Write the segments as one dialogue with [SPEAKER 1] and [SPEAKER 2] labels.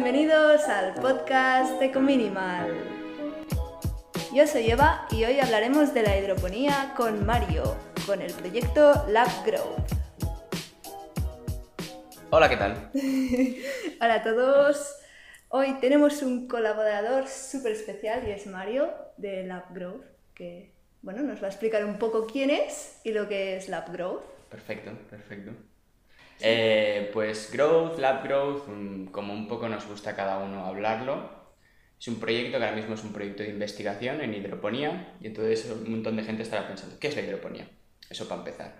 [SPEAKER 1] bienvenidos al podcast Ecominimal. Yo soy Eva y hoy hablaremos de la hidroponía con Mario, con el proyecto Lab Grow.
[SPEAKER 2] Hola, ¿qué tal?
[SPEAKER 1] Hola a todos. Hoy tenemos un colaborador súper especial y es Mario de Lab Growth, que bueno, nos va a explicar un poco quién es y lo que es Lab Growth.
[SPEAKER 2] Perfecto, perfecto. Eh, pues Growth, Lab Growth, como un poco nos gusta a cada uno hablarlo, es un proyecto que ahora mismo es un proyecto de investigación en hidroponía y entonces un montón de gente estará pensando, ¿qué es la hidroponía? Eso para empezar.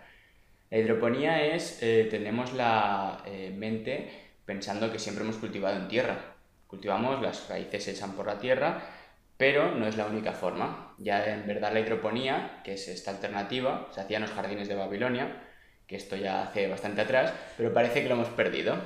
[SPEAKER 2] La hidroponía es, eh, tenemos la eh, mente pensando que siempre hemos cultivado en tierra. Cultivamos, las raíces se echan por la tierra, pero no es la única forma. Ya en verdad la hidroponía, que es esta alternativa, se hacía en los jardines de Babilonia, que esto ya hace bastante atrás, pero parece que lo hemos perdido,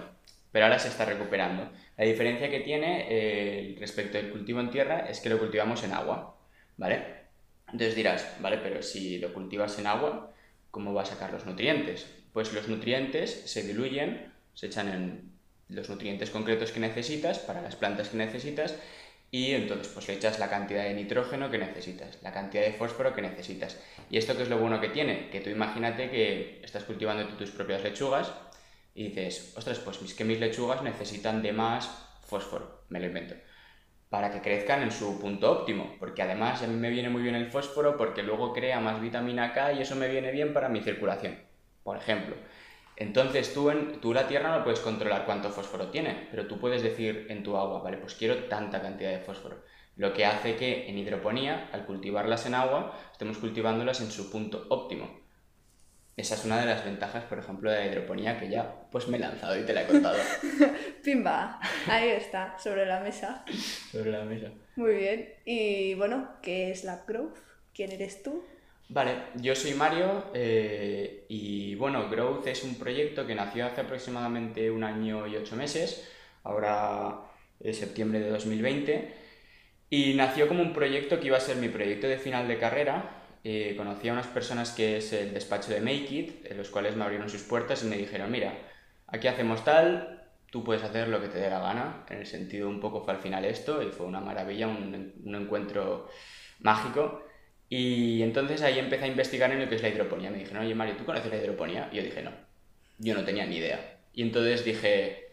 [SPEAKER 2] pero ahora se está recuperando. La diferencia que tiene eh, respecto al cultivo en tierra es que lo cultivamos en agua, ¿vale? Entonces dirás, vale, pero si lo cultivas en agua, ¿cómo va a sacar los nutrientes? Pues los nutrientes se diluyen, se echan en los nutrientes concretos que necesitas para las plantas que necesitas y entonces pues le echas la cantidad de nitrógeno que necesitas, la cantidad de fósforo que necesitas. ¿Y esto qué es lo bueno que tiene? Que tú imagínate que estás cultivando tus propias lechugas y dices, ostras, pues mis, que mis lechugas necesitan de más fósforo, me lo invento, para que crezcan en su punto óptimo, porque además a mí me viene muy bien el fósforo porque luego crea más vitamina K y eso me viene bien para mi circulación, por ejemplo. Entonces tú, en, tú la tierra no puedes controlar cuánto fósforo tiene, pero tú puedes decir en tu agua, vale, pues quiero tanta cantidad de fósforo. Lo que hace que en hidroponía, al cultivarlas en agua, estemos cultivándolas en su punto óptimo. Esa es una de las ventajas, por ejemplo, de la hidroponía que ya pues me he lanzado y te la he contado.
[SPEAKER 1] Pimba, ahí está, sobre la mesa.
[SPEAKER 2] sobre la mesa.
[SPEAKER 1] Muy bien. Y bueno, ¿qué es la Growth? ¿Quién eres tú?
[SPEAKER 2] Vale, yo soy Mario eh, y bueno, Growth es un proyecto que nació hace aproximadamente un año y ocho meses, ahora es septiembre de 2020, y nació como un proyecto que iba a ser mi proyecto de final de carrera. Eh, conocí a unas personas que es el despacho de Make It, en los cuales me abrieron sus puertas y me dijeron, mira, aquí hacemos tal, tú puedes hacer lo que te dé la gana, en el sentido un poco fue al final esto y fue una maravilla, un, un encuentro mágico. Y entonces ahí empecé a investigar en lo que es la hidroponía. Me dijeron, oye Mario, ¿tú conoces la hidroponía? Y yo dije, no, yo no tenía ni idea. Y entonces dije,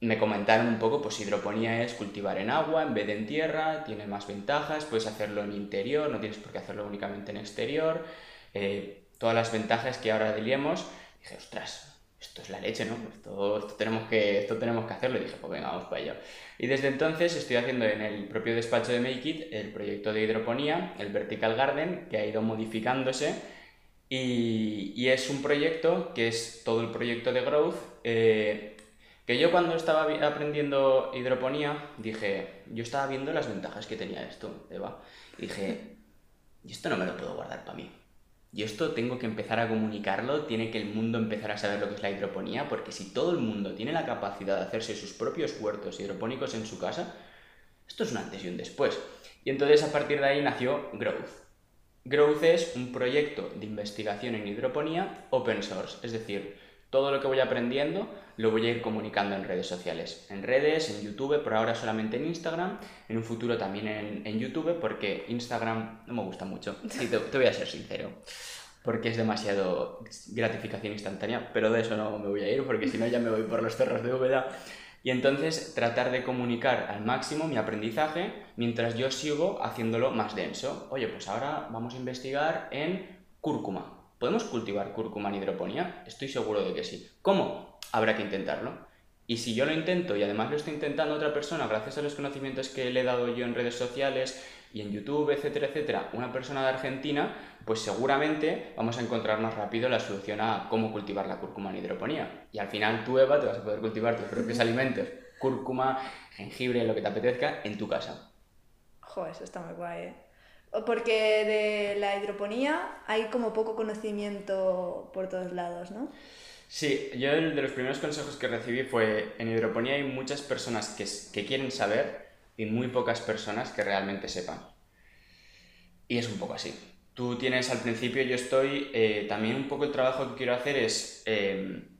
[SPEAKER 2] me comentaron un poco, pues hidroponía es cultivar en agua en vez de en tierra, tiene más ventajas, puedes hacerlo en interior, no tienes por qué hacerlo únicamente en exterior, eh, todas las ventajas que ahora diríamos. Dije, ostras, esto es la leche, ¿no? Esto, esto, tenemos que, esto tenemos que hacerlo. Y dije, pues venga, vamos para ello. Y desde entonces estoy haciendo en el propio despacho de Make It el proyecto de hidroponía, el Vertical Garden, que ha ido modificándose. Y, es un proyecto que es todo el proyecto de Growth. Eh, que yo cuando estaba aprendiendo hidroponía dije, yo estaba viendo las ventajas que tenía esto, Eva. Y dije, y esto no me lo puedo guardar para mí. Y esto tengo que empezar a comunicarlo, tiene que el mundo empezar a saber lo que es la hidroponía, porque si todo el mundo tiene la capacidad de hacerse sus propios huertos hidropónicos en su casa, esto es un antes y un después. Y entonces a partir de ahí nació Growth. Growth es un proyecto de investigación en hidroponía open source, es decir, todo lo que voy aprendiendo lo voy a ir comunicando en redes sociales. En redes, en YouTube, por ahora solamente en Instagram, en un futuro también en, YouTube, porque Instagram no me gusta mucho. Sí, te, voy a ser sincero. Porque es demasiado gratificación instantánea, pero de eso no me voy a ir, porque si no ya me voy por los cerros de Úbeda. Y entonces tratar de comunicar al máximo mi aprendizaje mientras yo sigo haciéndolo más denso. Oye, pues ahora vamos a investigar en cúrcuma ¿Podemos cultivar cúrcuma en hidroponía? Estoy seguro de que sí. ¿Cómo? Habrá que intentarlo. Y si yo lo intento y además lo estoy intentando otra persona gracias a los conocimientos que le he dado yo en redes sociales y en YouTube, etcétera, etcétera, una persona de Argentina, pues seguramente vamos a encontrar más rápido la solución a cómo cultivar la cúrcuma en hidroponía. Y al final tú, Eva, te vas a poder cultivar tus propios alimentos, cúrcuma, jengibre, lo que te apetezca, en tu casa.
[SPEAKER 1] Joder, eso está muy guay, ¿eh? Porque de la hidroponía hay como poco conocimiento por todos lados, ¿no?
[SPEAKER 2] Sí, yo el de los primeros consejos que recibí fue, en hidroponía hay muchas personas que, que quieren saber y muy pocas personas que realmente sepan. Y es un poco así. Tú tienes al principio, yo estoy, eh, también un poco el trabajo que quiero hacer es, em,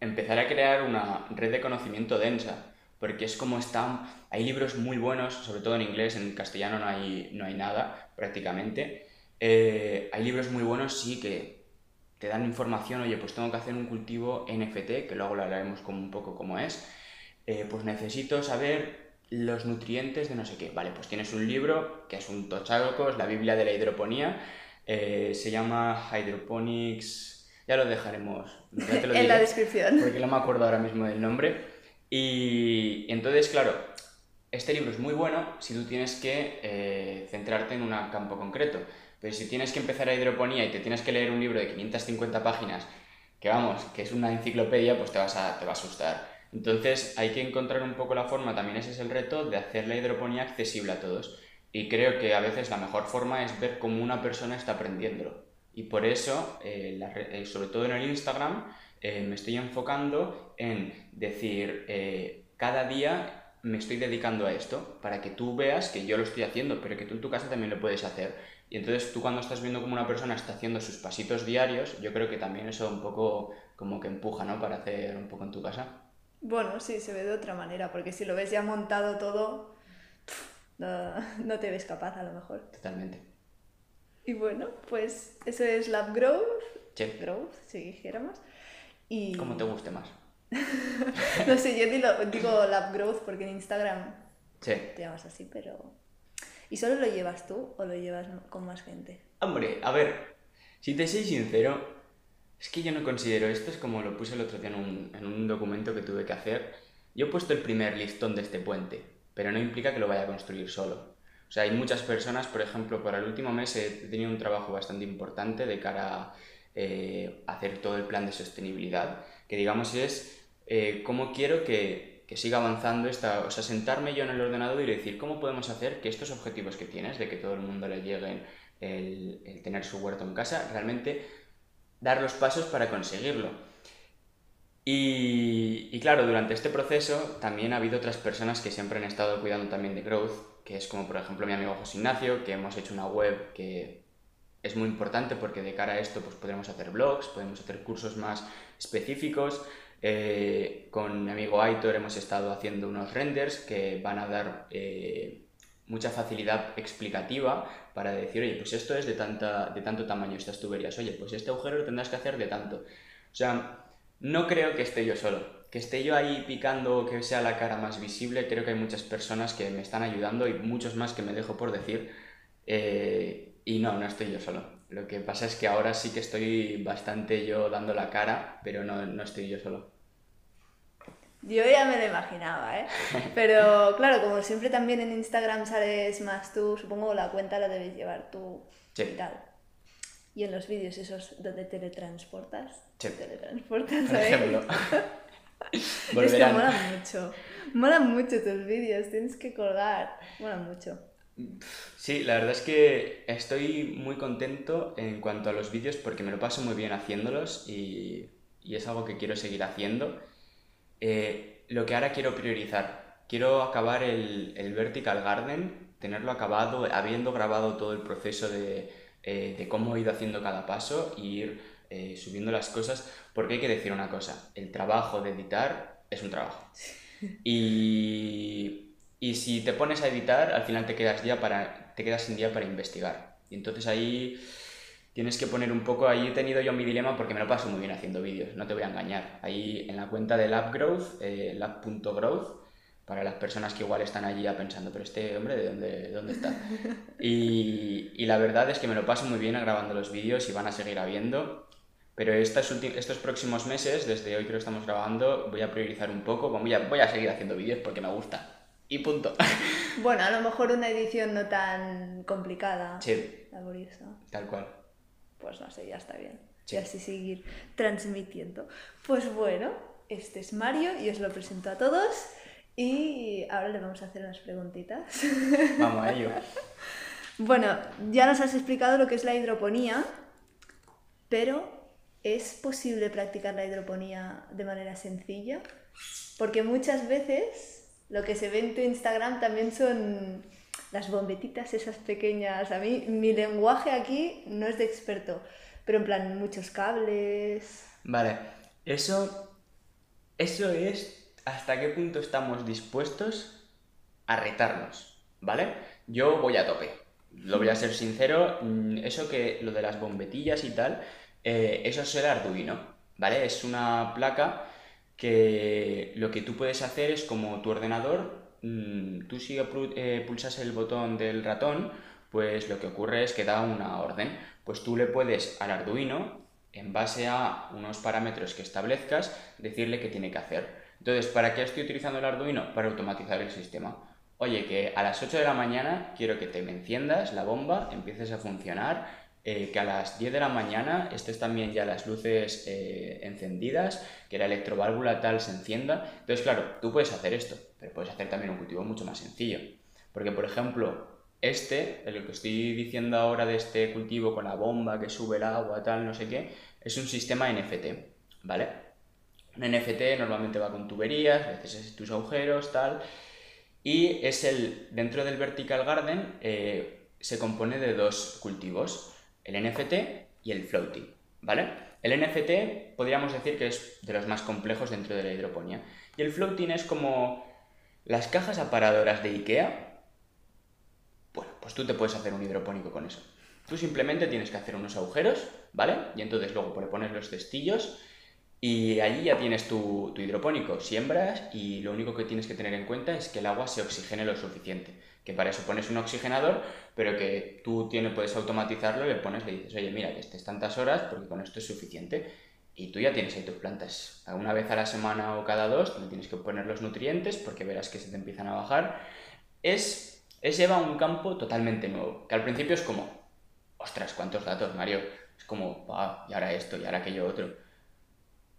[SPEAKER 2] empezar a crear una red de conocimiento densa, porque es como están, hay libros muy buenos, sobre todo en inglés, en castellano no hay, no hay nada prácticamente, eh, hay libros muy buenos, sí, que te dan información, oye, pues tengo que hacer un cultivo NFT, que luego lo hablaremos como un poco como es, eh, pues necesito saber los nutrientes de no sé qué. Vale, pues tienes un libro que es un es la Biblia de la hidroponía, eh, se llama Hydroponics, ya lo dejaremos
[SPEAKER 1] en la descripción.
[SPEAKER 2] Porque no me acuerdo ahora mismo del nombre. Y, entonces, claro, este libro es muy bueno si tú tienes que eh, centrarte en un campo concreto. Pero si tienes que empezar a hidroponía y te tienes que leer un libro de 550 páginas, que vamos, que es una enciclopedia, pues te, vas a, te va a asustar. Entonces hay que encontrar un poco la forma, también ese es el reto, de hacer la hidroponía accesible a todos. Y creo que a veces la mejor forma es ver cómo una persona está aprendiéndolo. Y por eso, eh, eh, sobre todo en el Instagram, me estoy enfocando en decir, cada día me estoy dedicando a esto, para que tú veas que yo lo estoy haciendo, pero que tú en tu casa también lo puedes hacer. Y entonces tú cuando estás viendo cómo una persona está haciendo sus pasitos diarios, yo creo que también eso un poco como que empuja, ¿no? Para hacer un poco en tu casa.
[SPEAKER 1] Bueno, sí, se ve de otra manera, porque si lo ves ya montado todo, no, te ves capaz a lo mejor.
[SPEAKER 2] Totalmente.
[SPEAKER 1] Y bueno, pues eso es Lab Growth.
[SPEAKER 2] Sí.
[SPEAKER 1] Growth, si dijéramos. Y...
[SPEAKER 2] Como te guste más.
[SPEAKER 1] no sé, yo digo, digo Lab Growth porque en Instagram
[SPEAKER 2] sí.
[SPEAKER 1] te llamas así, pero ¿Y solo lo llevas tú o lo llevas con más gente?
[SPEAKER 2] Hombre, a ver, si te soy sincero, es que yo no considero esto, es como lo puse el otro día en un, en un documento que tuve que hacer. Yo he puesto el primer listón de este puente, pero no implica que lo vaya a construir solo. O sea, hay muchas personas, por ejemplo, para el último mes he tenido un trabajo bastante importante de cara a eh, hacer todo el plan de sostenibilidad, que digamos es eh, cómo quiero que que siga avanzando esta, o sea, sentarme yo en el ordenador y decir cómo podemos hacer que estos objetivos que tienes, de que todo el mundo le llegue el, tener su huerto en casa, realmente dar los pasos para conseguirlo. Y, y, claro, durante este proceso también ha habido otras personas que siempre han estado cuidando también de growth, que es como por ejemplo mi amigo José Ignacio, que hemos hecho una web que es muy importante porque de cara a esto pues podremos hacer blogs, podemos hacer cursos más específicos, eh, con mi amigo Aitor hemos estado haciendo unos renders que van a dar eh, mucha facilidad explicativa para decir, oye, pues esto es de, tanta, de tanto tamaño, estas tuberías, oye, pues este agujero lo tendrás que hacer de tanto. O sea, no creo que esté yo solo. Que esté yo ahí picando, que sea la cara más visible, creo que hay muchas personas que me están ayudando y muchos más que me dejo por decir. Eh, y no, no estoy yo solo. Lo que pasa es que ahora sí que estoy bastante yo dando la cara, pero no, no estoy yo solo.
[SPEAKER 1] Yo ya me lo imaginaba, ¿eh? Pero claro, como siempre también en Instagram sales más tú, supongo la cuenta la debes llevar tú
[SPEAKER 2] sí.
[SPEAKER 1] y tal. Y en los vídeos esos donde teletransportas.
[SPEAKER 2] Sí.
[SPEAKER 1] Teletransportas,
[SPEAKER 2] Por ejemplo.
[SPEAKER 1] es que mola mucho. Mola mucho tus vídeos, tienes que colgar. Mola mucho.
[SPEAKER 2] Sí, la verdad es que estoy muy contento en cuanto a los vídeos porque me lo paso muy bien haciéndolos y, y es algo que quiero seguir haciendo. Eh, lo que ahora quiero priorizar, quiero acabar el, el, Vertical Garden, tenerlo acabado, habiendo grabado todo el proceso de, eh, de cómo he ido haciendo cada paso y ir eh, subiendo las cosas, porque hay que decir una cosa, el trabajo de editar es un trabajo. Y y si te pones a editar, al final te quedas, día para, te quedas sin día para investigar. Y entonces ahí tienes que poner un poco, ahí he tenido yo mi dilema porque me lo paso muy bien haciendo vídeos, no te voy a engañar. Ahí en la cuenta de LabGrowth, eh, lab.growth, para las personas que igual están allí ya pensando, pero este hombre, ¿de dónde, dónde está? Y, y, la verdad es que me lo paso muy bien grabando los vídeos y van a seguir habiendo. Pero estos, estos próximos meses, desde hoy que lo estamos grabando, voy a priorizar un poco, voy a, voy a seguir haciendo vídeos porque me gusta y punto.
[SPEAKER 1] Bueno, a lo mejor una edición no tan complicada.
[SPEAKER 2] Sí.
[SPEAKER 1] Laboriosa.
[SPEAKER 2] Tal cual.
[SPEAKER 1] Pues no sé, ya está bien. Y así seguir transmitiendo. Pues bueno, este es Mario y os lo presento a todos. Y ahora le vamos a hacer unas preguntitas.
[SPEAKER 2] Vamos a ello.
[SPEAKER 1] bueno, ya nos has explicado lo que es la hidroponía, pero ¿es posible practicar la hidroponía de manera sencilla? Porque muchas veces lo que se ve en tu Instagram también son las bombetitas esas pequeñas. A mí, mi lenguaje aquí no es de experto, pero en plan, muchos cables.
[SPEAKER 2] Vale, eso Eso es hasta qué punto estamos dispuestos a retarnos, ¿vale? Yo voy a tope. Lo voy a ser sincero, mm, eso que lo de las bombetillas y tal, eh, eso es el Arduino, ¿vale? Es una placa que lo que tú puedes hacer es como tu ordenador, mm, tú si eh, pulsas el botón del ratón, pues lo que ocurre es que da una orden. Pues tú le puedes al Arduino, en base a unos parámetros que establezcas, decirle qué tiene que hacer. Entonces, ¿para qué estoy utilizando el Arduino? Para automatizar el sistema. Oye, que a las 8 de la mañana quiero que te enciendas la bomba, empieces a funcionar, eh, que a las 10 de la mañana estés también ya las luces eh, encendidas, que la electroválvula tal se encienda. Entonces, claro, tú puedes hacer esto, pero puedes hacer también un cultivo mucho más sencillo. Porque, por ejemplo, este, el que estoy diciendo ahora de este cultivo con la bomba que sube el agua, tal, no sé qué, es un sistema NFT, ¿vale? Un NFT normalmente va con tuberías, veces es tus agujeros, tal, y es el, dentro del Vertical Garden eh, se compone de dos cultivos, el NFT y el floating, ¿vale? El NFT podríamos decir que es de los más complejos dentro de la hidroponía. Y el floating es como las cajas aparadoras de IKEA. Bueno, pues tú te puedes hacer un hidropónico con eso. Tú simplemente tienes que hacer unos agujeros, ¿vale? Y entonces luego le pones los cestillos y allí ya tienes tu, hidropónico, siembras y lo único que tienes que tener en cuenta es que el agua se oxigene lo suficiente. Que para eso pones un oxigenador, pero que tú tienes, puedes automatizarlo y le pones, le dices, oye, mira, que estés tantas horas porque con esto es suficiente. Y tú ya tienes ahí tus plantas. Una vez a la semana o cada dos, le tienes que poner los nutrientes porque verás que se te empiezan a bajar. Es, es lleva un campo totalmente nuevo, que al principio es como, ostras, ¿cuántos datos, Mario? Es como, y ahora esto, y ahora aquello otro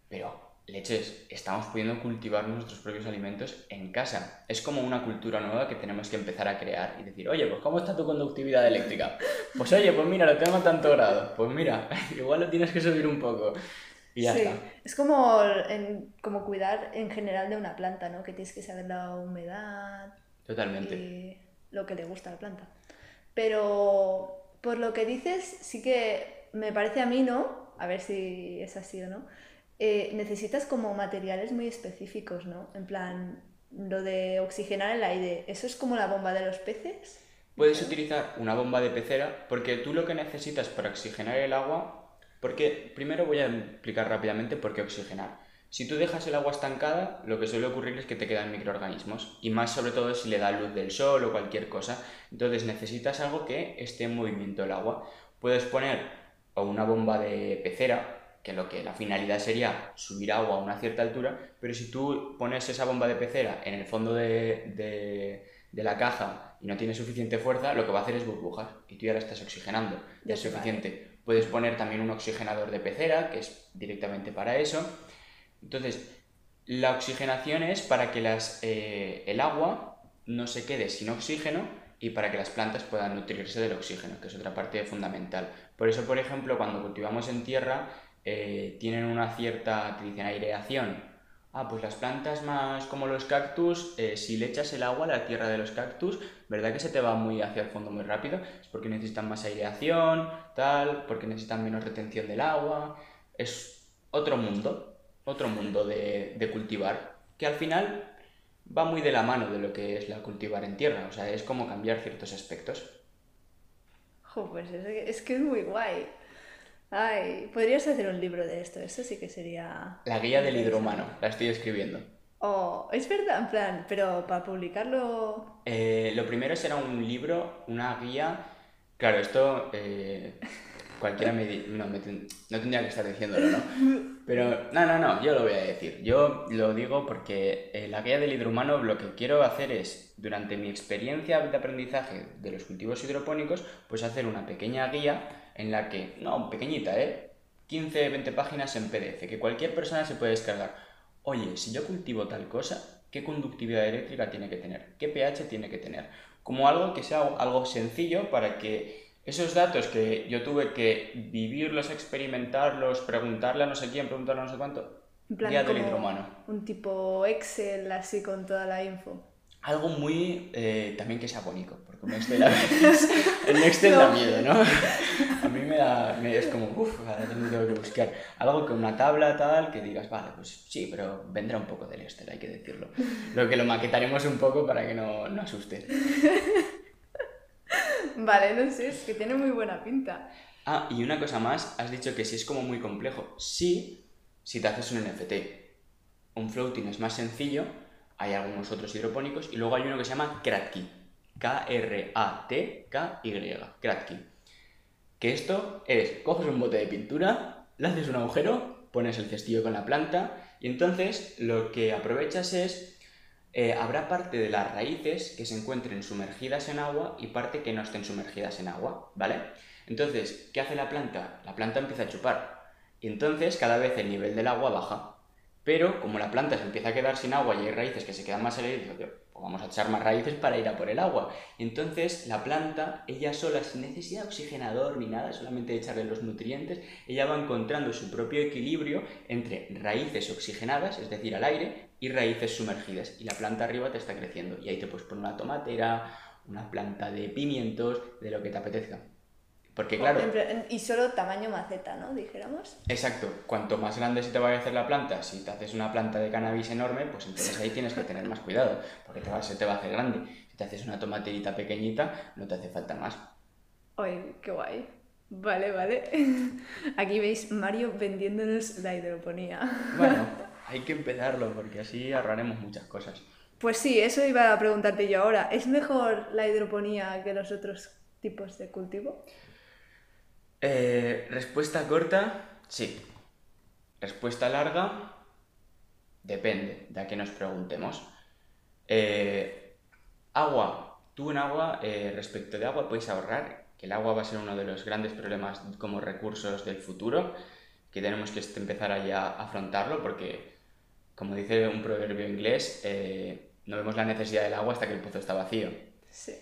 [SPEAKER 2] pero, leches, estamos pudiendo cultivar nuestros propios alimentos en casa. Es como una cultura nueva que tenemos que empezar a crear y decir, oye, pues ¿cómo está tu conductividad eléctrica? Pues oye, pues mira, lo tengo a tanto grado. Pues mira, igual lo tienes que subir un poco. Y ya sí.
[SPEAKER 1] Es como, como cuidar en general de una planta, ¿no? Que tienes que saber la humedad.
[SPEAKER 2] Totalmente.
[SPEAKER 1] Y lo que le gusta a la planta. Pero por lo que dices, sí que me parece a mí, ¿no? A ver si es así o no eh, necesitas como materiales muy específicos, ¿no? En plan, lo de oxigenar el aire, ¿eso es como la bomba de los peces?
[SPEAKER 2] Puedes utilizar una bomba de pecera porque tú lo que necesitas para oxigenar el agua, porque primero voy a explicar rápidamente por qué oxigenar. Si tú dejas el agua estancada, lo que suele ocurrir es que te quedan microorganismos, y más sobre todo si le da luz del sol o cualquier cosa. Entonces necesitas algo que esté en movimiento el agua. Puedes poner o una bomba de pecera, que lo que la finalidad sería subir agua a una cierta altura, pero si tú pones esa bomba de pecera en el fondo de, la caja y no tiene suficiente fuerza, lo que va a hacer es burbujas y tú ya la estás oxigenando. Ya es suficiente. Puedes poner también un oxigenador de pecera, que es directamente para eso. Entonces, la oxigenación es para que las, eh, el agua no se quede sin oxígeno y para que las plantas puedan nutrirse del oxígeno, que es otra parte fundamental. Por eso, por ejemplo, cuando cultivamos en tierra, eh, tienen una cierta, te aireación. Ah, pues las plantas más como los cactus, eh, si le echas el agua a la tierra de los cactus, ¿verdad que se te va muy hacia el fondo muy rápido? Es porque necesitan más aireación, tal, porque necesitan menos retención del agua. Es otro mundo, otro mundo de, de cultivar, que al final va muy de la mano de lo que es la cultivar en tierra, o sea, es como cambiar ciertos aspectos.
[SPEAKER 1] Jo, pues es que es muy guay. Ay, podrías hacer un libro de esto, eso sí que sería...
[SPEAKER 2] La guía del hidromano, la estoy escribiendo.
[SPEAKER 1] Oh, es verdad, en plan, pero para publicarlo...
[SPEAKER 2] Eh, lo primero será un libro, una guía... Claro, esto eh, cualquiera me, no, no tendría que estar diciéndolo, ¿no? Pero no, no, no, yo lo voy a decir. Yo lo digo porque eh, la guía del hidromano lo que quiero hacer es, durante mi experiencia de aprendizaje de los cultivos hidropónicos, pues hacer una pequeña guía en la que, no, pequeñita, ¿eh? 15, 20 páginas en PDF, que cualquier persona se puede descargar. Oye, si yo cultivo tal cosa, ¿qué conductividad eléctrica tiene que tener? ¿Qué pH tiene que tener? Como algo que sea algo sencillo para que esos datos que yo tuve que vivirlos, experimentarlos, preguntarle a no sé quién, preguntarle a no sé cuánto,
[SPEAKER 1] del. Un tipo Excel así con toda la info.
[SPEAKER 2] Algo muy eh, también que sea bonito, porque un Excel a veces, el Excel da miedo, ¿no? A mí me da, me, es como, uff, ahora tengo que buscar algo con una tabla tal, que digas, vale, pues sí, pero vendrá un poco del Excel, hay que decirlo. Lo que lo maquetaremos un poco para que no, no asuste.
[SPEAKER 1] Vale, no sé, es que tiene muy buena pinta.
[SPEAKER 2] Ah, y una cosa más, has dicho que si es como muy complejo. Sí, si te haces un NFT. Un floating es más sencillo, hay algunos otros hidropónicos, y luego hay uno que se llama Kratky. K-R-A-T-K-Y. Kratky. Que esto es, coges un bote de pintura, le haces un agujero, pones el cestillo con la planta, y entonces lo que aprovechas es, eh, habrá parte de las raíces que se encuentren sumergidas en agua y parte que no estén sumergidas en agua, ¿vale? Entonces, ¿qué hace la planta? La planta empieza a chupar. Y entonces cada vez el nivel del agua baja. Pero como la planta se empieza a quedar sin agua y hay raíces que se quedan más digo, pues vamos a echar más raíces para ir a por el agua. Entonces la planta, ella sola, sin necesidad de oxigenador ni nada, solamente echarle los nutrientes, ella va encontrando su propio equilibrio entre raíces oxigenadas, es decir, al aire, y raíces sumergidas. Y la planta arriba te está creciendo. Y ahí te puedes poner una tomatera, una planta de pimientos, de lo que te apetezca. Porque claro...
[SPEAKER 1] Y solo tamaño maceta, ¿no? Dijéramos.
[SPEAKER 2] Exacto. Cuanto más grande se te vaya a hacer la planta, si te haces una planta de cannabis enorme, pues entonces ahí tienes que tener más cuidado, porque te va, se te va a hacer grande. Si te haces una tomaterita pequeñita, no te hace falta más.
[SPEAKER 1] Ay, qué guay. Vale, vale. Aquí veis Mario vendiéndonos la hidroponía.
[SPEAKER 2] Bueno, hay que empezarlo, porque así ahorraremos muchas cosas.
[SPEAKER 1] Pues sí, eso iba a preguntarte yo ahora. ¿Es mejor la hidroponía que los otros tipos de cultivo?
[SPEAKER 2] Eh, respuesta corta, sí. Respuesta larga, depende de a qué nos preguntemos. Eh, agua. Tú en agua, eh, respecto de agua, puedes ahorrar, que el agua va a ser uno de los grandes problemas como recursos del futuro, que tenemos que empezar a a afrontarlo porque, como dice un proverbio inglés, no vemos la necesidad del agua hasta que el pozo está vacío.
[SPEAKER 1] Sí.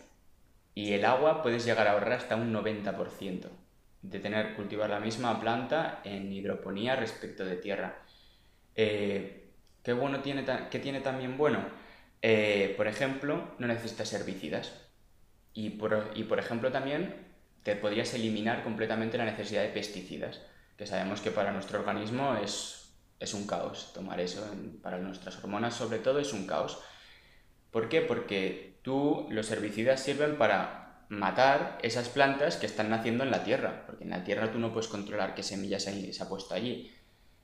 [SPEAKER 2] Y el agua puedes llegar a ahorrar hasta un 90% de tener, cultivar la misma planta en hidroponía respecto de tierra. Eh, ¿Qué bueno tiene, qué tiene también bueno? Eh, por ejemplo, no necesitas herbicidas. Y por, y por ejemplo también te podrías eliminar completamente la necesidad de pesticidas, que sabemos que para nuestro organismo es, es un caos tomar eso, para nuestras hormonas sobre todo es un caos. ¿Por qué? Porque tú, los herbicidas sirven para matar esas plantas que están naciendo en la tierra, porque en la tierra tú no puedes controlar qué semillas se ha puesto allí.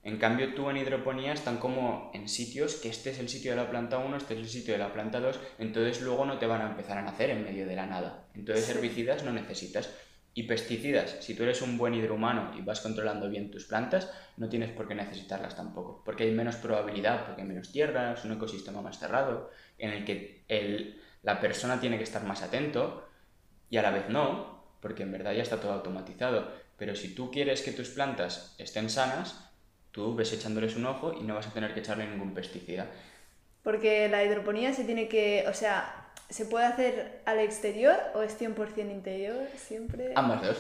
[SPEAKER 2] En cambio, tú en hidroponía están como en sitios que este es el sitio de la planta 1, este es el sitio de la planta 2, entonces luego no te van a empezar a nacer en medio de la nada. Entonces herbicidas no necesitas. Y pesticidas, si tú eres un buen hidrohumano y vas controlando bien tus plantas, no tienes por qué necesitarlas tampoco, porque hay menos probabilidad, porque hay menos tierra, es un ecosistema más cerrado, en el que el, la persona tiene que estar más atento, y a la vez no, porque en verdad ya está todo automatizado. Pero si tú quieres que tus plantas estén sanas, tú ves echándoles un ojo y no vas a tener que echarle ningún pesticida.
[SPEAKER 1] Porque la hidroponía se tiene que, o sea, ¿se puede hacer al exterior o es 100% interior siempre?
[SPEAKER 2] Ambas dos.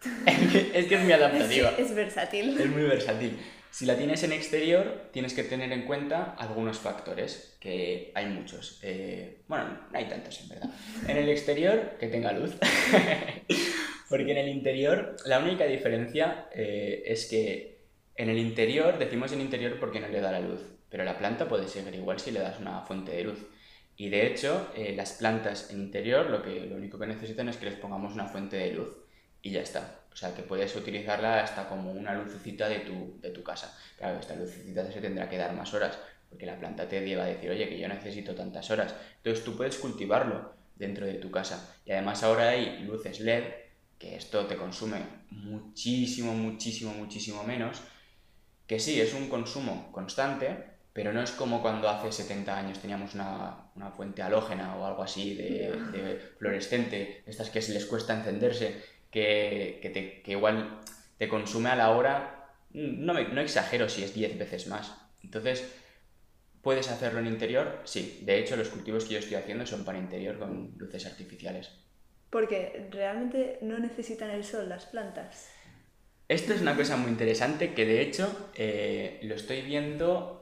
[SPEAKER 2] es que es muy adaptativa.
[SPEAKER 1] Es, es versátil.
[SPEAKER 2] Es muy versátil. Si la tienes en exterior, tienes que tener en cuenta algunos factores, que hay muchos. Eh, bueno, no hay tantos en verdad. En el exterior, que tenga luz. Porque en el interior, la única diferencia eh, es que en el interior, decimos en interior porque no le da la luz, pero la planta puede seguir igual si le das una fuente de luz. Y de hecho, eh, las plantas en interior lo, que, lo único que necesitan es que les pongamos una fuente de luz y ya está. O sea, que puedes utilizarla hasta como una lucecita de tu, de tu casa. Claro, esta lucecita se tendrá que dar más horas, porque la planta te lleva a decir, oye, que yo necesito tantas horas. Entonces tú puedes cultivarlo dentro de tu casa. Y además ahora hay luces LED, que esto te consume muchísimo, muchísimo, muchísimo menos. Que sí, es un consumo constante, pero no es como cuando hace 70 años teníamos una, una fuente halógena o algo así de, de fluorescente, estas que se les cuesta encenderse que, que, te, que igual te consume a la hora, no, me, no exagero si es 10 veces más. Entonces, ¿puedes hacerlo en interior? Sí, de hecho los cultivos que yo estoy haciendo son para interior con luces artificiales.
[SPEAKER 1] Porque realmente no necesitan el sol las plantas.
[SPEAKER 2] Esto es una cosa muy interesante que de hecho eh, lo estoy viendo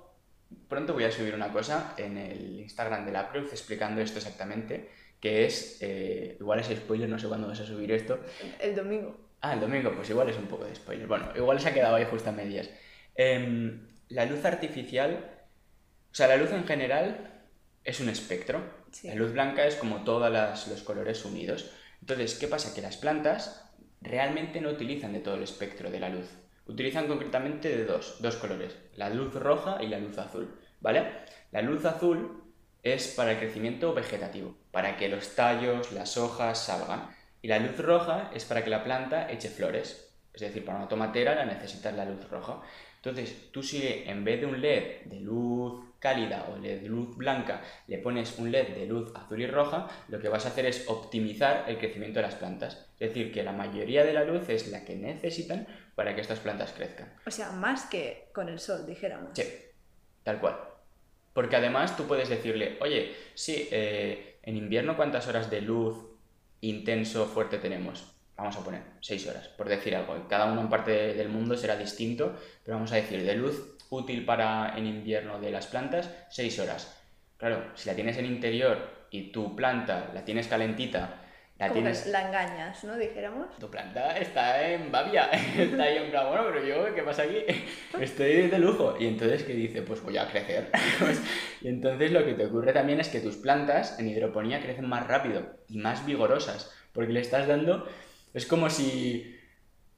[SPEAKER 2] pronto voy a subir una cosa en el Instagram de la Cruz explicando esto exactamente, que es, eh, igual es spoiler, no sé cuándo vas a subir esto.
[SPEAKER 1] El domingo.
[SPEAKER 2] Ah, el domingo, pues igual es un poco de spoiler. Bueno, igual se ha quedado ahí justo a medias. Em, la luz artificial, o sea, la luz en general es un espectro.
[SPEAKER 1] Sí.
[SPEAKER 2] La luz blanca es como todos los colores unidos. Entonces, ¿qué pasa? Que las plantas realmente no utilizan de todo el espectro de la luz. Utilizan concretamente de dos, dos colores, la luz roja y la luz azul, ¿vale? La luz azul es para el crecimiento vegetativo, para que los tallos, las hojas salgan. Y la luz roja es para que la planta eche flores. Es decir, para una tomatera la necesitas la luz roja. Entonces, tú si en vez de un LED de luz cálida o LED de luz blanca le pones un LED de luz azul y roja, lo que vas a hacer es optimizar el crecimiento de las plantas. Es decir, que la mayoría de la luz es la que necesitan para que estas plantas crezcan.
[SPEAKER 1] O sea, más que con el sol, dijéramos.
[SPEAKER 2] Sí, tal cual. Porque además tú puedes decirle, oye, sí, eh, en invierno cuántas horas de luz intenso fuerte tenemos. Vamos a poner 6 horas, por decir algo. Cada uno en parte del mundo será distinto, pero vamos a decir, de luz útil para en invierno de las plantas, 6 horas. Claro, si la tienes en interior y tu planta la tienes calentita, la tienes...
[SPEAKER 1] la engañas, ¿no? Dijéramos.
[SPEAKER 2] Tu planta está en Bavia, está ahí en plan, bueno, pero yo, ¿qué pasa aquí? Estoy de lujo. Y entonces, ¿qué dice? Pues voy a crecer. Pues, y entonces lo que te ocurre también es que tus plantas en hidroponía crecen más rápido y más vigorosas, porque le estás dando, es como si,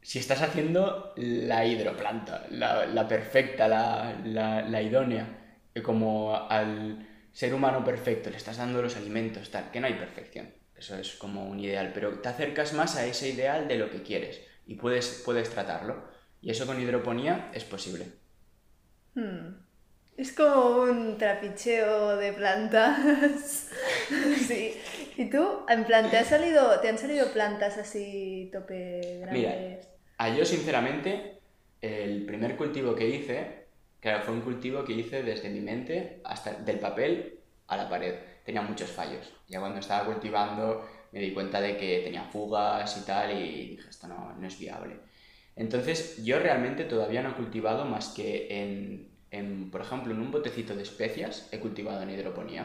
[SPEAKER 2] si estás haciendo la hidroplanta, la, la perfecta, la, la, la idónea, como al ser humano perfecto le estás dando los alimentos, tal, que no hay perfección. Eso es como un ideal, pero te acercas más a ese ideal de lo que quieres y puedes, puedes tratarlo. Y eso con hidroponía es posible.
[SPEAKER 1] Hmm. Es como un trapicheo de plantas. sí. ¿Y tú? En plan, ¿te, ha salido, ¿te han salido plantas así tope
[SPEAKER 2] Mira,
[SPEAKER 1] grandes?
[SPEAKER 2] A yo, sinceramente, el primer cultivo que hice, claro, fue un cultivo que hice desde mi mente hasta del papel a la pared. Tenía muchos fallos. Ya cuando estaba cultivando me di cuenta de que tenía fugas y tal y dije, esto no, no es viable. Entonces, yo realmente todavía no he cultivado más que en, en, por ejemplo, en un botecito de especias he cultivado en hidroponía.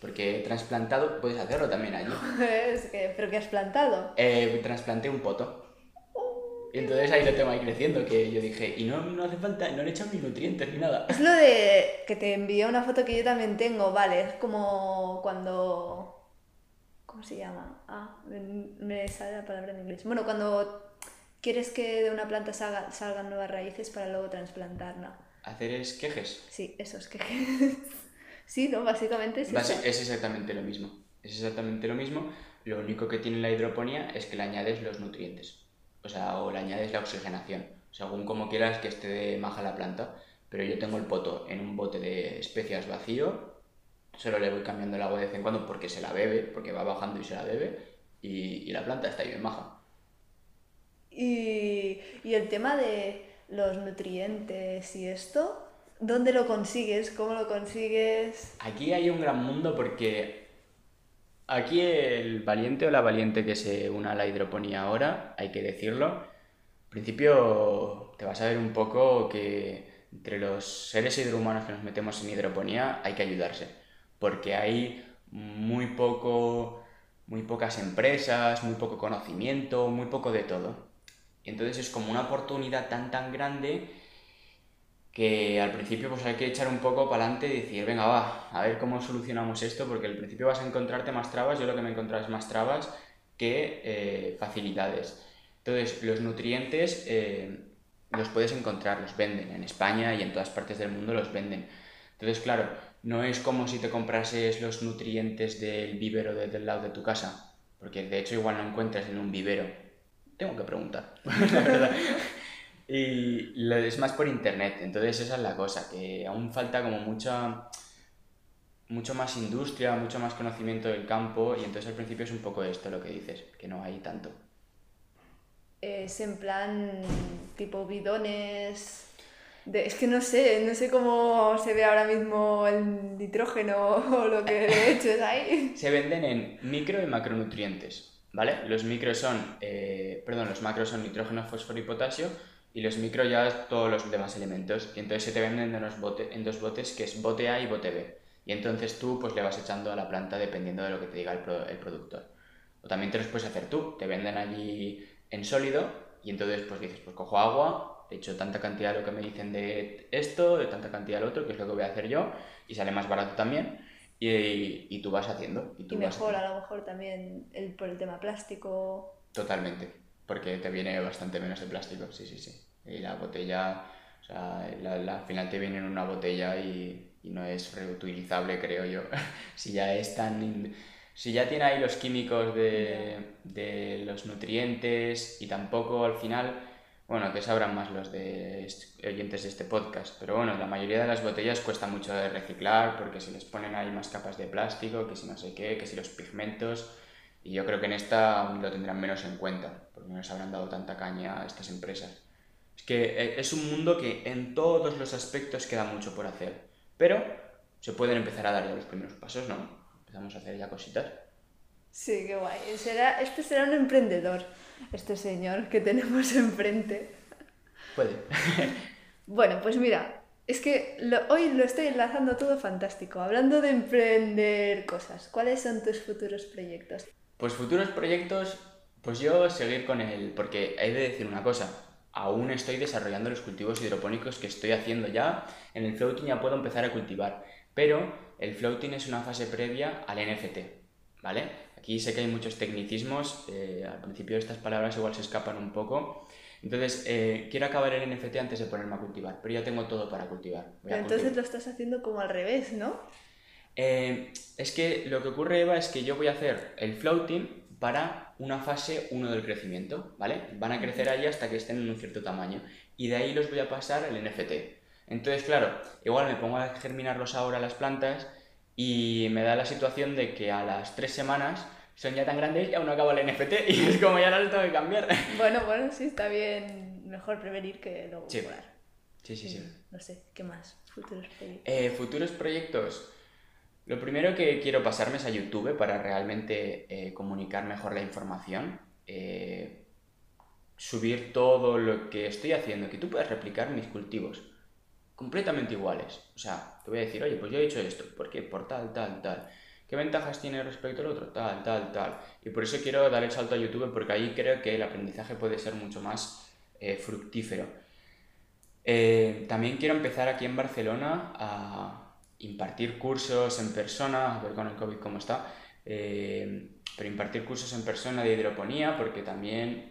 [SPEAKER 2] Porque he trasplantado, puedes hacerlo también allí.
[SPEAKER 1] Es que, ¿Pero qué has plantado?
[SPEAKER 2] Eh, trasplanté un poto. Y entonces ahí lo tengo ahí creciendo, que yo dije, y no, no hace falta, no le echado ni nutrientes ni nada.
[SPEAKER 1] Es lo de que te envié una foto que yo también tengo, vale, es como cuando... ¿Cómo se llama? Ah, me, sale la palabra en inglés. Bueno, cuando quieres que de una planta salga- salgan nuevas raíces para luego trasplantarla.
[SPEAKER 2] Hacer esquejes.
[SPEAKER 1] Sí, eso es que... sí, ¿no? Básicamente es
[SPEAKER 2] Basi-
[SPEAKER 1] eso.
[SPEAKER 2] Es exactamente lo mismo. Es exactamente lo mismo. Lo único que tiene la hidroponía es que le añades los nutrientes. O sea, o le añades la oxigenación. Según como quieras que esté maja la planta. Pero yo tengo el poto en un bote de especias vacío. Solo le voy cambiando el agua de vez en cuando porque se la bebe, porque va bajando y se la bebe. Y, y la planta está bien maja.
[SPEAKER 1] Y, y el tema de los nutrientes y esto, ¿dónde lo consigues? ¿Cómo lo consigues?
[SPEAKER 2] Aquí hay un gran mundo porque aquí el valiente o la valiente que se una a la hidroponía ahora, hay que decirlo, al principio te vas a ver un poco que entre los seres hidrohumanos que nos metemos en hidroponía hay que ayudarse, porque hay muy poco, muy pocas empresas, muy poco conocimiento, muy poco de todo. Entonces es como una oportunidad tan tan grande que al principio pues hay que echar un poco para adelante y decir, venga, va, a ver cómo solucionamos esto, porque al principio vas a encontrarte más trabas, yo lo que me he es más trabas que eh, facilidades. Entonces, los nutrientes eh, los puedes encontrar, los venden en España y en todas partes del mundo los venden. Entonces, claro, no es como si te comprases los nutrientes del vivero de- del lado de tu casa, porque de hecho igual no encuentras en un vivero. Tengo que preguntar, la verdad. Y lo- es más por internet, entonces esa es la cosa, que aún falta como mucha, mucho más industria, mucho más conocimiento del campo, y entonces al principio es un poco esto lo que dices, que no hay tanto.
[SPEAKER 1] Es en plan tipo bidones. De, es que no sé, no sé cómo se ve ahora mismo el nitrógeno o lo que le echas ahí.
[SPEAKER 2] Se venden en micro y macronutrientes, ¿vale? Los micros son, eh, perdón, los macros son nitrógeno, fósforo y potasio, y los micro ya todos los demás elementos. Y entonces se te venden en dos, botes, en dos botes, que es bote A y bote B. Y entonces tú pues le vas echando a la planta dependiendo de lo que te diga el, el productor. O también te los puedes hacer tú, te venden allí en sólido y entonces pues dices, pues cojo agua, he hecho tanta cantidad de lo que me dicen de esto, de tanta cantidad de lo otro, que es lo que voy a hacer yo, y sale más barato también. Y, y tú vas haciendo.
[SPEAKER 1] Y,
[SPEAKER 2] tú
[SPEAKER 1] mejor, a lo mejor también el, por el tema plástico.
[SPEAKER 2] Totalmente, porque te viene bastante menos de plástico, sí, sí, sí. Y la botella, o sea, al final te viene en una botella y, no es reutilizable, creo yo. si ya es tan... Si ya tiene ahí los químicos de, de los nutrientes y tampoco al final bueno, que sabrán más los de oyentes de este podcast, pero bueno, la mayoría de las botellas cuesta mucho de reciclar porque se les ponen ahí más capas de plástico, que si no sé qué, que si los pigmentos, y yo creo que en esta lo tendrán menos en cuenta, porque no les habrán dado tanta caña a estas empresas. Es que eh, es un mundo que en todos los aspectos queda mucho por hacer, pero se pueden empezar a dar ya los primeros pasos, ¿no? Empezamos a hacer ya cositas.
[SPEAKER 1] Sí, qué guay. Será, este será un emprendedor este señor que tenemos enfrente.
[SPEAKER 2] Puede.
[SPEAKER 1] bueno, pues mira, es que hoy lo estoy enlazando todo fantástico. Hablando de emprender cosas, ¿cuáles son tus futuros proyectos?
[SPEAKER 2] Pues futuros proyectos, pues yo seguir con él, porque hay de decir una cosa. Aún estoy desarrollando los cultivos hidropónicos que estoy haciendo ya. En el floating ya puedo empezar a cultivar, pero el floating es una fase previa al NFT, ¿vale? Aquí sé que hay muchos tecnicismos, eh, al principio estas palabras igual se escapan un poco. Entonces, eh, quiero acabar el NFT antes de ponerme a cultivar, pero ya tengo todo para cultivar.
[SPEAKER 1] pero entonces lo estás haciendo como al revés, ¿no?
[SPEAKER 2] Eh, es que lo que ocurre, Eva, es que yo voy a hacer el floating para una fase 1 del crecimiento, ¿vale? Van a crecer allí hasta que estén en un cierto tamaño y de ahí los voy a pasar al NFT. Entonces, claro, igual me pongo a germinarlos ahora las plantas y me da la situación de que a las tres semanas son ya tan grandes y aún no acabo el NFT y es como ya no lo tengo que cambiar.
[SPEAKER 1] Bueno, bueno, sí, está bien. Mejor prevenir que luego
[SPEAKER 2] sí. Sí, sí, sí.
[SPEAKER 1] No sé, ¿qué más? Futuros proyectos.
[SPEAKER 2] Eh, futuros proyectos. Lo primero que quiero pasarme es a YouTube para realmente eh, comunicar mejor la información. Eh, subir todo lo que estoy haciendo, que tú puedas replicar mis cultivos completamente iguales. O sea, te voy a decir, oye, pues yo he hecho esto, ¿por qué? Por tal, tal, tal. ¿Qué ventajas tiene respecto al otro? Tal, tal, tal. Y por eso quiero dar el salto a YouTube porque ahí creo que el aprendizaje puede ser mucho más eh, fructífero. También quiero empezar aquí en Barcelona a impartir cursos en persona, a ver con el COVID cómo está, eh, pero impartir cursos en persona de hidroponía porque también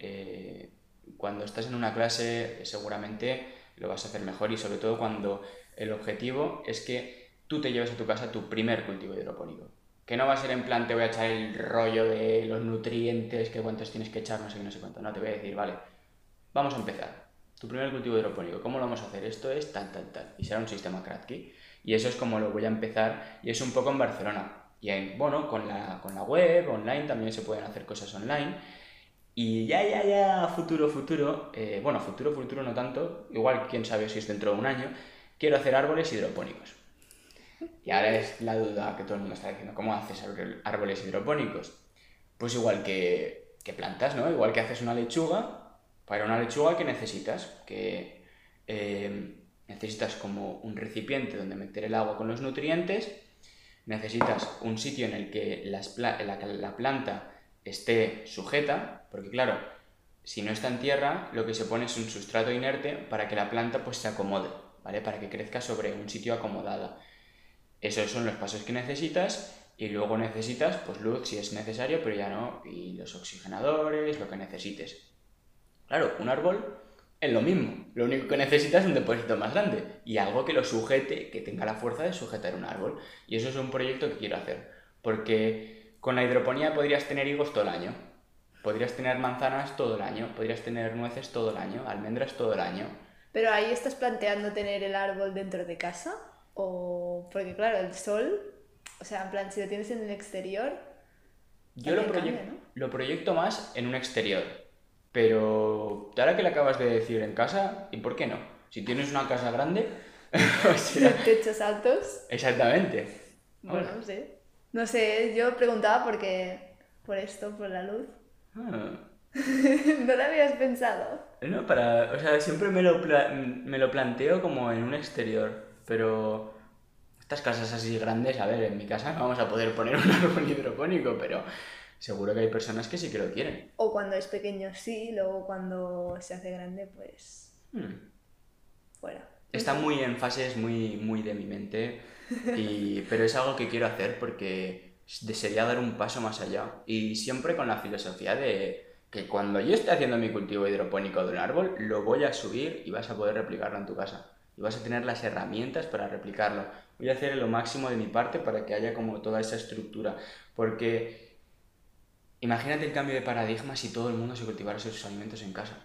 [SPEAKER 2] cuando estás en una clase seguramente lo vas a hacer mejor y sobre todo cuando el objetivo es que tú te lleves a tu casa tu primer cultivo hidropónico. Que no va a ser en plan te voy a echar el rollo de los nutrientes, que cuántos tienes que echar, no sé qué, no sé cuánto. No, te voy a decir, vale, vamos a empezar. Tu primer cultivo hidropónico, ¿cómo lo vamos a hacer? Esto es tal, tal, tal. Y será un sistema Kratky. Y eso es como lo voy a empezar y es un poco en Barcelona. Y en, bueno, con la, con la web, online, también se pueden hacer cosas online y ya, ya, ya, futuro, futuro, eh, bueno, futuro, futuro no tanto, igual quién sabe si es dentro de un año, quiero hacer árboles hidropónicos. Y ahora es la duda que todo el mundo está diciendo, ¿cómo haces árboles hidropónicos? Pues igual que, que plantas, ¿no? Igual que haces una lechuga, para una lechuga, ¿qué necesitas? Que eh, necesitas como un recipiente donde meter el agua con los nutrientes, necesitas un sitio en el que la planta esté sujeta, porque claro, si no está en tierra, lo que se pone es un sustrato inerte para que la planta pues se acomode, ¿vale? Para que crezca sobre un sitio acomodado. Esos son los pasos que necesitas y luego necesitas pues luz si es necesario, pero ya no, y los oxigenadores, lo que necesites. Claro, un árbol es lo mismo, lo único que necesitas es un depósito más grande y algo que lo sujete, que tenga la fuerza de sujetar un árbol. Y eso es un proyecto que quiero hacer, porque con la hidroponía podrías tener higos todo el año. Podrías tener manzanas todo el año, podrías tener nueces todo el año, almendras todo el año.
[SPEAKER 1] Pero ahí estás planteando tener el árbol dentro de casa o porque claro, el sol, o sea, en plan si lo tienes en el exterior,
[SPEAKER 2] yo lo, lo proyecto más en un exterior. Pero ahora que le acabas de decir en casa, ¿y por qué no? Si tienes una casa grande,
[SPEAKER 1] o sea, techos altos.
[SPEAKER 2] Exactamente.
[SPEAKER 1] Bueno, no sé. No sé, yo preguntaba porque por esto, por la luz.
[SPEAKER 2] Ah.
[SPEAKER 1] no lo habías pensado.
[SPEAKER 2] No, para. O sea, siempre me lo, pla- me lo planteo como en un exterior, pero. Estas casas así grandes, a ver, en mi casa no vamos a poder poner un árbol hidropónico, pero seguro que hay personas que sí que lo quieren.
[SPEAKER 1] O cuando es pequeño sí, luego cuando se hace grande, pues
[SPEAKER 2] Hmm.
[SPEAKER 1] fuera.
[SPEAKER 2] Está muy en fases muy, muy de mi mente, y, pero es algo que quiero hacer porque desearía dar un paso más allá. Y siempre con la filosofía de que cuando yo esté haciendo mi cultivo hidropónico de un árbol, lo voy a subir y vas a poder replicarlo en tu casa. Y vas a tener las herramientas para replicarlo. Voy a hacer lo máximo de mi parte para que haya como toda esa estructura. Porque imagínate el cambio de paradigma si todo el mundo se cultivara sus alimentos en casa.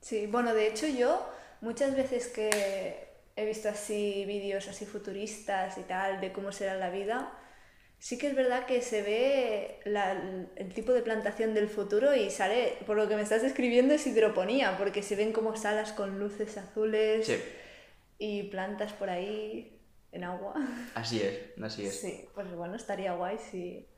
[SPEAKER 1] Sí, bueno, de hecho yo muchas veces que he visto así vídeos así futuristas y tal de cómo será la vida, sí que es verdad que se ve la- el tipo de plantación del futuro y sale, por lo que me estás describiendo, es hidroponía, porque se ven como salas con luces azules
[SPEAKER 2] Sí,
[SPEAKER 1] y plantas por ahí en agua.
[SPEAKER 2] así es, así es.
[SPEAKER 1] Sí, pues bueno, estaría guay si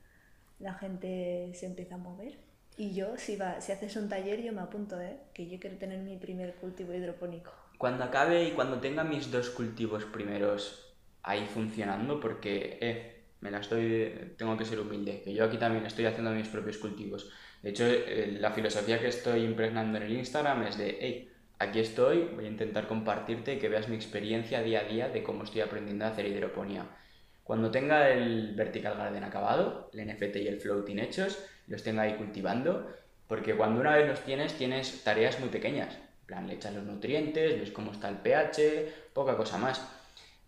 [SPEAKER 1] la gente se empieza a mover. Y yo, si, va, si haces un taller, yo me apunto, ¿eh? Que yo quiero tener mi primer cultivo hidropónico.
[SPEAKER 2] Cuando acabe y cuando tenga mis dos cultivos primeros ahí funcionando, porque, eh, me la estoy, tengo que ser humilde, que yo aquí también estoy haciendo mis propios cultivos. De hecho, eh, la filosofía que estoy impregnando en el Instagram es de, hey, aquí estoy, voy a intentar compartirte y que veas mi experiencia día a día de cómo estoy aprendiendo a hacer hidroponía. Cuando tenga el Vertical Garden acabado, el NFT y el Floating hechos, los tenga ahí cultivando, porque cuando una vez los tienes, tienes tareas muy pequeñas. En plan, le echas los nutrientes, ves cómo está el pH, poca cosa más.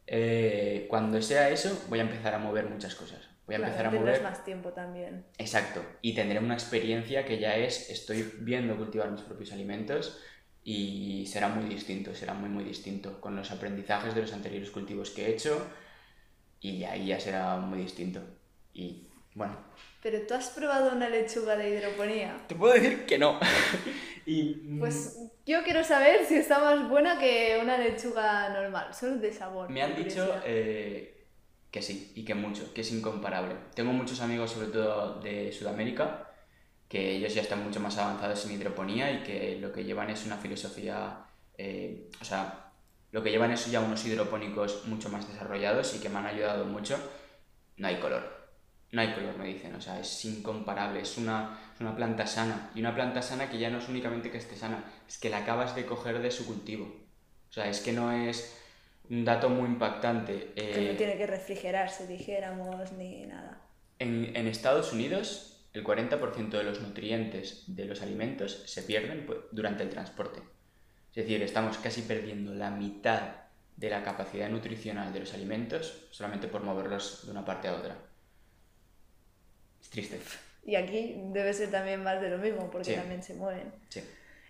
[SPEAKER 2] Eh, cuando sea eso, voy a empezar a mover muchas cosas. Voy a
[SPEAKER 1] Claro,
[SPEAKER 2] empezar a mover...
[SPEAKER 1] más tiempo también.
[SPEAKER 2] Exacto. Y tendré una experiencia que ya es, estoy viendo cultivar mis propios alimentos y será muy distinto, será muy, muy distinto con los aprendizajes de los anteriores cultivos que he hecho y ahí ya será muy distinto. Y bueno,
[SPEAKER 1] Pero tú has probado una lechuga de hidroponía.
[SPEAKER 2] te puedo decir que no. y mm,
[SPEAKER 1] Pues yo quiero saber si está más buena que una lechuga normal, solo de sabor.
[SPEAKER 2] me han dicho eh, que sí, y que mucho, que es incomparable. Tengo muchos amigos, sobre todo de Sudamérica, que ellos ya están mucho más avanzados en hidroponía y que lo que llevan es una filosofía, eh, o sea, lo que llevan es ya unos hidropónicos mucho más desarrollados y que me han ayudado mucho. No hay color. No hay color, me dicen, o sea, es incomparable, es una, es una planta sana. Y una planta sana que ya no es únicamente que esté sana, es que la acabas de coger de su cultivo. O sea, es que no es un dato muy impactante.
[SPEAKER 1] Que
[SPEAKER 2] eh,
[SPEAKER 1] no tiene que refrigerarse, dijéramos, ni nada.
[SPEAKER 2] en, en Estados Unidos, el 40% de los nutrientes de los alimentos se pierden pues, durante el transporte. Es decir, estamos casi perdiendo la mitad de la capacidad nutricional de los alimentos solamente por moverlos de una parte a otra. Es triste.
[SPEAKER 1] Y aquí debe ser también más de lo mismo, porque
[SPEAKER 2] Sí.
[SPEAKER 1] también se mueven.
[SPEAKER 2] Sí.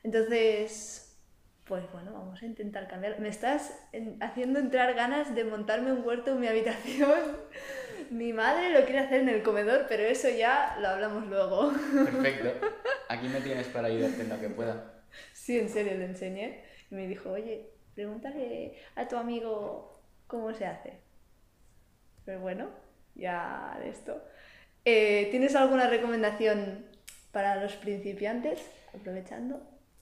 [SPEAKER 1] Entonces, pues bueno, vamos a intentar cambiar. Me estás en- haciendo entrar ganas de montarme un huerto en mi habitación. Mi madre lo quiere hacer en el comedor, pero eso ya lo hablamos luego.
[SPEAKER 2] Perfecto. Aquí me tienes para ayudarte en lo que pueda.
[SPEAKER 1] Sí, en serio, le enseñé. Y me dijo, oye, pregúntale a tu amigo cómo se hace. Pero bueno, ya de esto. Eh, ¿Tienes alguna recomendación para los principiantes? Aprovechando.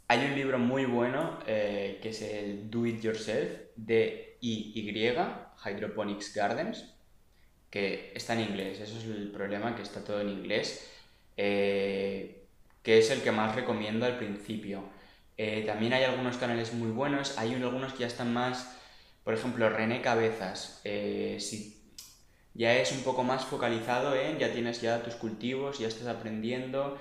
[SPEAKER 2] Hay un libro muy bueno eh, que es el Do It Yourself de IY, Hydroponics Gardens, que está en inglés, eso es el problema, que está todo en inglés, eh, que es el que más recomiendo al principio. Eh, también hay algunos canales muy buenos, hay un- algunos que ya están más, por ejemplo, René Cabezas, eh, si ya es un poco más focalizado en, ya tienes ya tus cultivos, ya estás aprendiendo,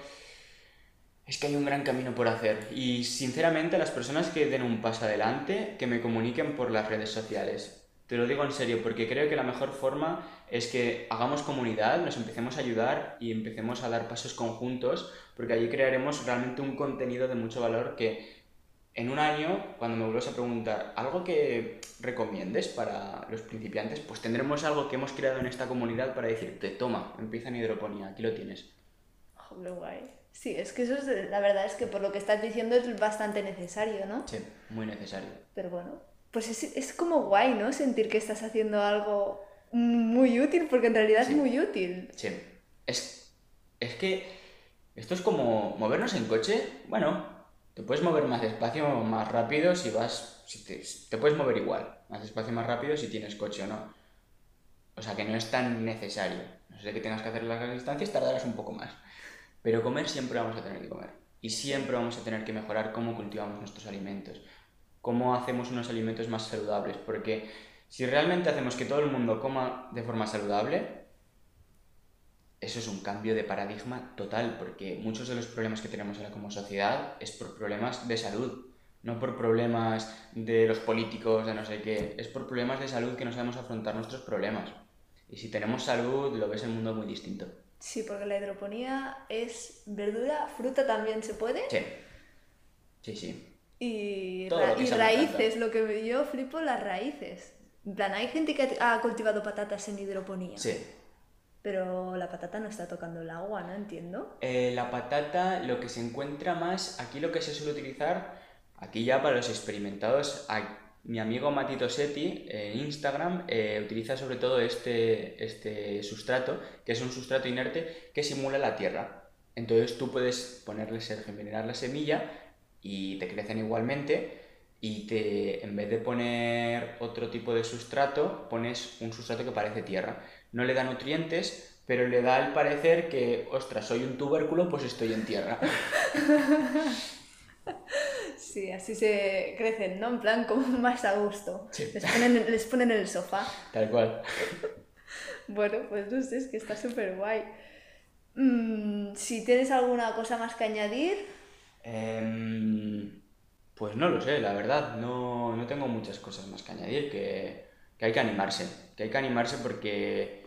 [SPEAKER 2] es que hay un gran camino por hacer. Y sinceramente las personas que den un paso adelante, que me comuniquen por las redes sociales. Te lo digo en serio porque creo que la mejor forma es que hagamos comunidad, nos empecemos a ayudar y empecemos a dar pasos conjuntos porque allí crearemos realmente un contenido de mucho valor que en un año, cuando me vuelvas a preguntar algo que recomiendes para los principiantes, pues tendremos algo que hemos creado en esta comunidad para decirte, toma, empieza en hidroponía, aquí lo tienes.
[SPEAKER 1] Qué guay. Sí, es que eso es, la verdad es que por lo que estás diciendo es bastante necesario, ¿no?
[SPEAKER 2] Sí, muy necesario.
[SPEAKER 1] Pero bueno, pues es, es como guay, ¿no? Sentir que estás haciendo algo muy útil, porque en realidad
[SPEAKER 2] Sí.
[SPEAKER 1] es muy útil.
[SPEAKER 2] Sí. Es, es que Esto es como movernos en coche. Bueno, te puedes mover más despacio o más rápido si vas. Si te, te puedes mover igual, más despacio o más rápido si tienes coche o no. O sea que no es tan necesario. No sé que tengas que hacer largas distancias, tardarás un poco más. Pero comer siempre vamos a tener que comer. Y siempre vamos a tener que mejorar cómo cultivamos nuestros alimentos. Cómo hacemos unos alimentos más saludables. Porque si realmente hacemos que todo el mundo coma de forma saludable, eso es un cambio de paradigma total. Porque muchos de los problemas que tenemos ahora como sociedad es por problemas de salud. No por problemas de los políticos, de no sé qué. Es por problemas de salud que no sabemos afrontar nuestros problemas. Y si tenemos salud, lo ves el mundo muy distinto.
[SPEAKER 1] Sí, porque la hidroponía es verdura, fruta también se puede.
[SPEAKER 2] Sí. Sí, sí.
[SPEAKER 1] Y, ra- y raíces, lo que yo flipo las raíces. En plan, hay gente que ha cultivado patatas en hidroponía,
[SPEAKER 2] Sí.
[SPEAKER 1] pero la patata no está tocando el agua, ¿no? Entiendo.
[SPEAKER 2] Eh, la patata, lo que se encuentra más, aquí lo que se suele utilizar, aquí ya para los experimentados, a- mi amigo Matito Setti en Instagram eh, utiliza sobre todo este, este sustrato, que es un sustrato inerte que simula la tierra. Entonces tú puedes ponerle, germinar la semilla y te crecen igualmente y te, en vez de poner otro tipo de sustrato, pones un sustrato que parece tierra. No le da nutrientes, pero le da el parecer que, ostras, soy un tubérculo, pues estoy en tierra.
[SPEAKER 1] Sí, así se crecen, ¿no? En plan, como más a gusto.
[SPEAKER 2] Sí.
[SPEAKER 1] Les, ponen, les ponen en el sofá.
[SPEAKER 2] Tal cual.
[SPEAKER 1] Bueno, pues no sé, es que está súper guay. Mm, si tienes alguna cosa más que añadir,
[SPEAKER 2] Em, pues no lo sé, la verdad, no, no tengo muchas cosas más que añadir, que, que hay que animarse, que hay que animarse porque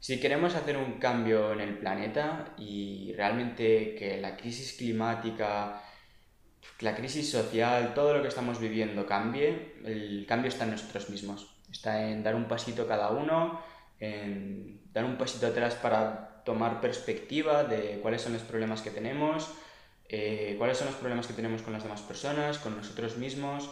[SPEAKER 2] si queremos hacer un cambio en el planeta y realmente que la crisis climática, la crisis social, todo lo que estamos viviendo cambie, el cambio está en nosotros mismos, está en dar un pasito cada uno, en dar un pasito atrás para tomar perspectiva de cuáles son los problemas que tenemos, eh, cuáles son los problemas que tenemos con las demás personas, con nosotros mismos.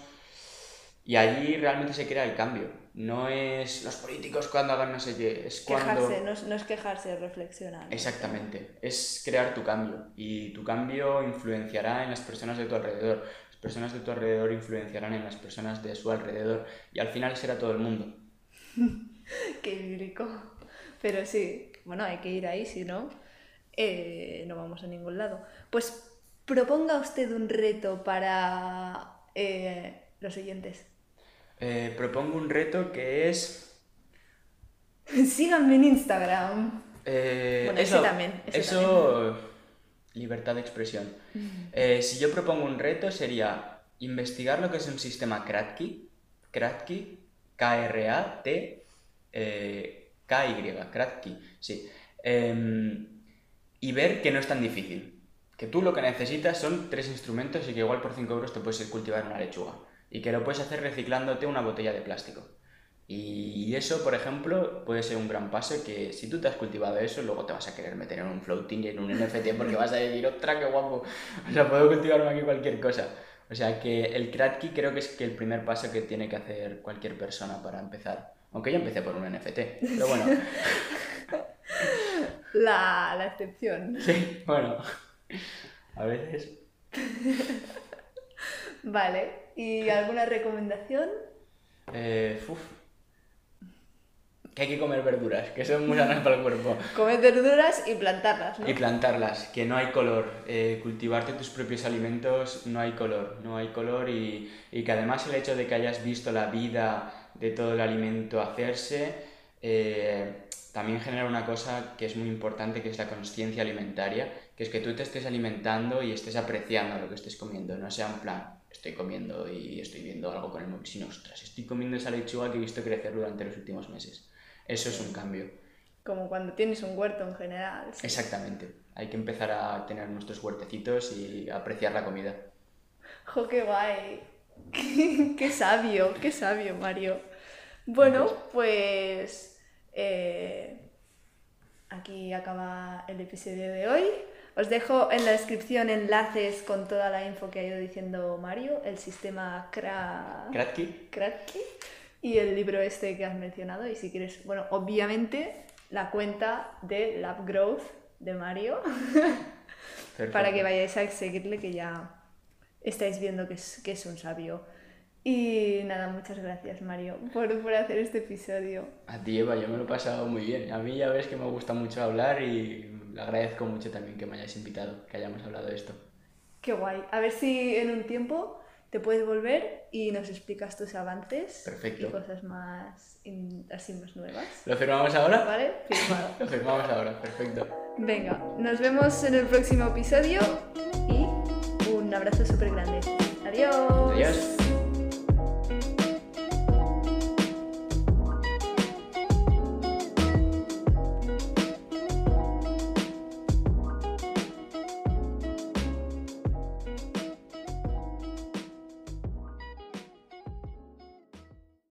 [SPEAKER 2] Y allí realmente se crea el cambio. No es los políticos cuando hagan no sé qué, es cuando...
[SPEAKER 1] quejarse, no, es- no es quejarse, es reflexionar.
[SPEAKER 2] Exactamente, es crear tu cambio y tu cambio influenciará en las personas de tu alrededor. Las personas de tu alrededor influenciarán en las personas de su alrededor y al final será todo el mundo.
[SPEAKER 1] Qué bíblico. Pero sí, bueno, hay que ir ahí, si no, eh, no vamos a ningún lado. Pues proponga usted un reto para eh, los oyentes.
[SPEAKER 2] Eh, propongo un reto que es...
[SPEAKER 1] Síganme en Instagram.
[SPEAKER 2] eh,
[SPEAKER 1] Bueno, ese
[SPEAKER 2] eso,
[SPEAKER 1] también, ese
[SPEAKER 2] eso, libertad de expresión. Eh, si yo propongo un reto sería investigar lo que es un sistema Kratky, Kratky, K-R-A-T, K-Y, Kratky, sí. Em, y ver que no es tan difícil. Que tú lo que necesitas son tres instrumentos y que igual por 5 euros te puedes cultivar una lechuga. Y que lo puedes hacer reciclándote una botella de plástico. Y eso, por ejemplo, puede ser un gran paso que si tú te has cultivado eso, luego te vas a querer meter en un floating y en un NFT porque vas a decir, ¡otra, qué guapo! O sea, puedo cultivarme aquí cualquier cosa. O sea que el Kratky creo que es que el primer paso que tiene que hacer cualquier persona para empezar. Aunque yo empecé por un NFT, pero bueno,
[SPEAKER 1] La, la excepción.
[SPEAKER 2] sí, bueno. A veces.
[SPEAKER 1] Vale. ¿Y alguna recomendación?
[SPEAKER 2] Eh, uf. Que hay que comer verduras, que son muy sanas para el cuerpo.
[SPEAKER 1] Comer verduras y plantarlas, ¿no?
[SPEAKER 2] Y plantarlas, que no hay color. Eh, cultivarte tus propios alimentos no hay color, no hay color y, y que además el hecho de que hayas visto la vida de todo el alimento hacerse, eh, también genera una cosa que es muy importante, que es la conciencia alimentaria, que es que tú te estés alimentando y estés apreciando lo que estés comiendo, no sea un plan, estoy comiendo y estoy viendo algo con el móvil, sino, ostras, estoy comiendo esa lechuga que he visto crecer durante los últimos meses. Eso es un cambio.
[SPEAKER 1] Como cuando tienes un huerto en general. sí.
[SPEAKER 2] Exactamente. Hay que empezar a tener nuestros huertecitos y apreciar la comida.
[SPEAKER 1] ¡Jo, qué guay! ¡Qué sabio! ¡Qué sabio, Mario! Bueno, pues eh, aquí acaba el episodio de hoy. Os dejo en la descripción enlaces con toda la info que ha ido diciendo Mario, el sistema Kra...
[SPEAKER 2] Kratky,
[SPEAKER 1] Kratky y el libro este que has mencionado. Y si quieres, bueno, obviamente la cuenta de Lab Growth de Mario. para que vayáis a seguirle, que ya estáis viendo que es, que es un sabio. Y nada, muchas gracias Mario por, por, hacer este episodio.
[SPEAKER 2] A ti Eva, yo me lo he pasado muy bien. A mí ya ves que me gusta mucho hablar y le agradezco mucho también que me hayáis invitado, que hayamos hablado de esto.
[SPEAKER 1] Qué guay. A ver si en un tiempo te puedes volver y nos explicas tus avances
[SPEAKER 2] Perfecto.
[SPEAKER 1] y cosas más así más nuevas.
[SPEAKER 2] ¿Lo firmamos ahora?
[SPEAKER 1] Vale, firmado.
[SPEAKER 2] Lo firmamos ahora, perfecto.
[SPEAKER 1] Venga, nos vemos en el próximo episodio y un abrazo súper grande. Adiós.
[SPEAKER 2] Adiós.